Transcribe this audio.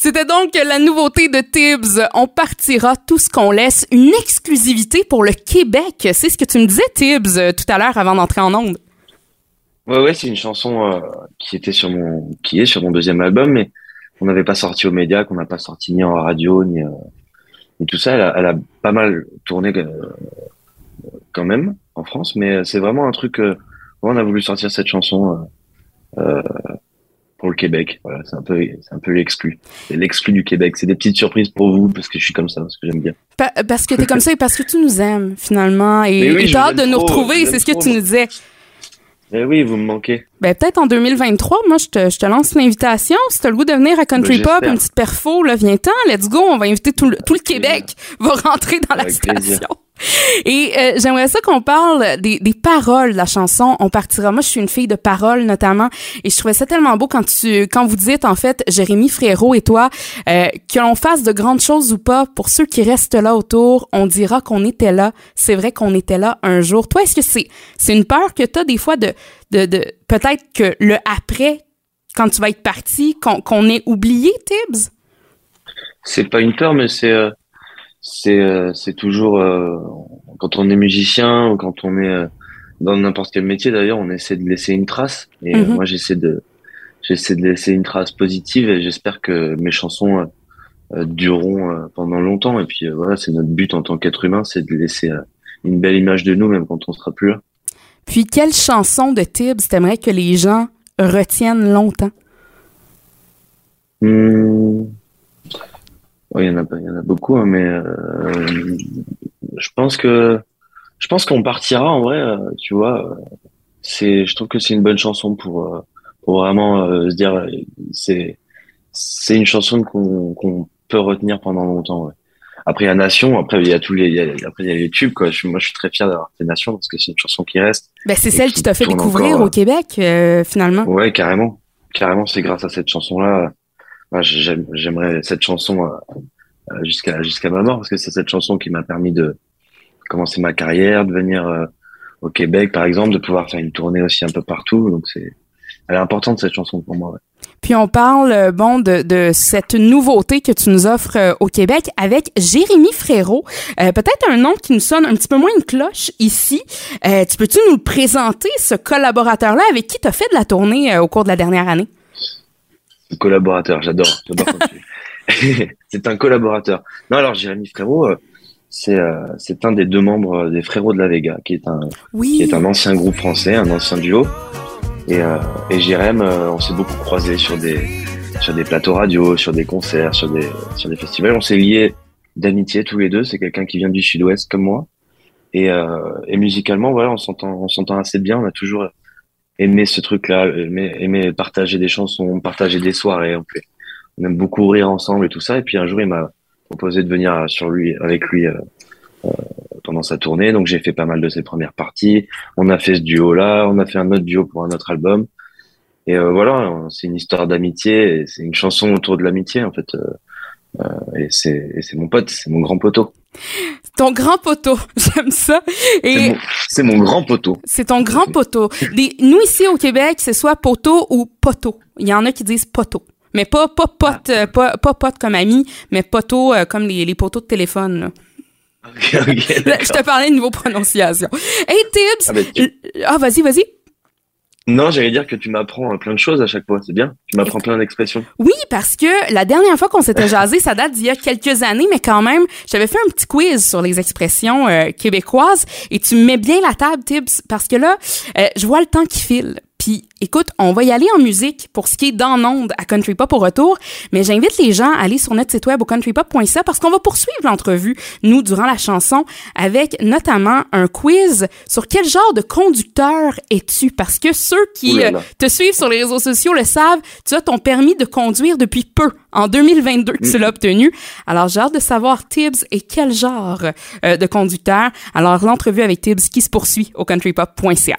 C'était donc la nouveauté de Tibbs. On partira tout ce qu'on laisse. Une exclusivité pour le Québec. C'est ce que tu me disais, Tibbs, euh, tout à l'heure avant d'entrer en onde. Ouais, ouais, c'est une chanson euh, qui était sur mon, qui est sur mon deuxième album, mais on n'avait pas sorti aux médias, qu'on n'a pas sorti ni en radio, ni, euh, tout ça. Elle a, elle a, pas mal tourné quand même en France, mais c'est vraiment un truc. on a voulu sortir cette chanson pour le Québec. Voilà, c'est un peu, c'est un peu l'exclu. C'est l'exclu du Québec. C'est des petites surprises pour vous parce que je suis comme ça, parce que j'aime bien. parce que t'es comme ça et parce que tu nous aimes finalement et oui, t'as hâte de nous retrouver. C'est ce que tu nous disais. Eh oui, vous me manquez. Ben, peut-être en 2023, moi, je te, je te lance l'invitation. Si t'as le goût de venir à Country ben, Pop, une petite perfo, là, viens-t'en, let's go, on va inviter tout le, tout le Québec, va rentrer dans la station. Et euh, j'aimerais ça qu'on parle des, des, paroles de la chanson. On partira. Moi, je suis une fille de paroles notamment, et je trouvais ça tellement beau quand tu, quand vous dites en fait, Jérémy Frérot et toi, euh, que l'on fasse de grandes choses ou pas. Pour ceux qui restent là autour, on dira qu'on était là. C'est vrai qu'on était là un jour. Toi, est-ce que c'est c'est une peur que tu as des fois de de, de peut-être que le après, quand tu vas être parti, qu'on qu'on ait oublié Tibbs? C'est pas une peur, mais c'est euh, c'est euh, c'est toujours euh, quand on est musicien ou quand on est dans n'importe quel métier d'ailleurs, on essaie de laisser une trace. Et mm-hmm. moi, j'essaie de j'essaie de laisser une trace positive et j'espère que mes chansons dureront pendant longtemps. Et puis voilà, c'est notre but en tant qu'être humain, c'est de laisser une belle image de nous même quand on sera plus là. Puis, quelle chanson de Tibbs t'aimerais que les gens retiennent longtemps? Hmm. il y en a, y en a beaucoup, hein, mais euh, je pense que je pense qu'on partira en vrai. Euh, tu vois, c'est, je trouve que c'est une bonne chanson pour euh, pour vraiment se dire, c'est c'est une chanson qu'on peut retenir pendant longtemps. Après, il y a Nation. Après, il y a tous les, il y a, après, il y a les tubes, quoi. Je, moi, je suis très fier d'avoir fait Nation parce que c'est une chanson qui reste. Ben, c'est celle qui t'a fait découvrir au Québec, euh, finalement. Ouais, carrément. Carrément, c'est grâce à cette chanson-là. J'aimerais cette chanson euh, euh, jusqu'à jusqu'à ma mort parce que c'est cette chanson qui m'a permis de commencer ma carrière, de venir au Québec, par exemple, de pouvoir faire une tournée aussi un peu partout. Donc, c'est, elle est importante cette chanson pour moi. Ouais. Puis on parle, euh, bon, de, de cette nouveauté que tu nous offres euh, au Québec avec Jérémy Frérot. Euh, peut-être un nom qui nous sonne un petit peu moins une cloche ici. tu peux-tu nous présenter, ce collaborateur-là, avec qui tu as fait de la tournée au cours de la dernière année? Collaborateur, j'adore. c'est un collaborateur. Non, alors Jérémy Frérot, c'est c'est un des deux membres des Frérots de la Vega, qui est un qui est un ancien groupe français, un ancien duo. Et, euh, et Jérém, euh, on s'est beaucoup croisés sur des, sur des plateaux radio, sur des concerts, sur des, sur des festivals. On s'est liés d'amitié tous les deux. C'est quelqu'un qui vient du sud-ouest comme moi. Et, euh, et musicalement, voilà, on s'entend, on s'entend assez bien. On a toujours aimé ce truc-là, aimé, aimé partager des chansons, partager des soirées. On, on aime beaucoup rire ensemble et tout ça. Et puis un jour, il m'a proposé de venir sur lui, avec lui, euh pendant sa tournée. Donc j'ai fait pas mal de ses premières parties. On a fait ce duo-là, on a fait un autre duo pour un autre album. Et euh, voilà, c'est une histoire d'amitié, c'est une chanson autour de l'amitié en fait. Euh, euh, et c'est mon pote, c'est mon grand poteau. Ton grand poteau, j'aime ça. Et c'est mon, grand poteau. C'est ton grand poteau. nous ici au Québec, c'est soit poteau ou poteau. Il y en a qui disent poteau. Mais pas pas pote, ah. pas, pas pote comme ami, mais poteau comme les, les poteaux de téléphone. Là. je te parlais de niveau prononciation. Hey Tibbs! Ah, ben, ah, vas-y, vas-y. Non, j'allais dire que tu m'apprends plein de choses à chaque fois, c'est bien. Tu m'apprends plein d'expressions. Oui, parce que la dernière fois qu'on s'était jasé, ça date d'il y a quelques années, mais quand même, j'avais fait un petit quiz sur les expressions euh, québécoises et tu mets bien la table, Tibbs, parce que là, euh, je vois le temps qui file. Puis, écoute, on va y aller en musique pour ce qui est dans onde à Country Pop au retour, mais j'invite les gens à aller sur notre site web au countrypop.ca parce qu'on va poursuivre l'entrevue, nous, durant la chanson, avec notamment un quiz sur quel genre de conducteur es-tu? Parce que ceux qui euh, te suivent sur les réseaux sociaux le savent, tu as ton permis de conduire depuis peu. En 2022, tu l'as mm. obtenu. Alors, j'ai hâte de savoir Tibbs et quel genre euh, de conducteur? Alors, l'entrevue avec Tibbs qui se poursuit au countrypop.ca.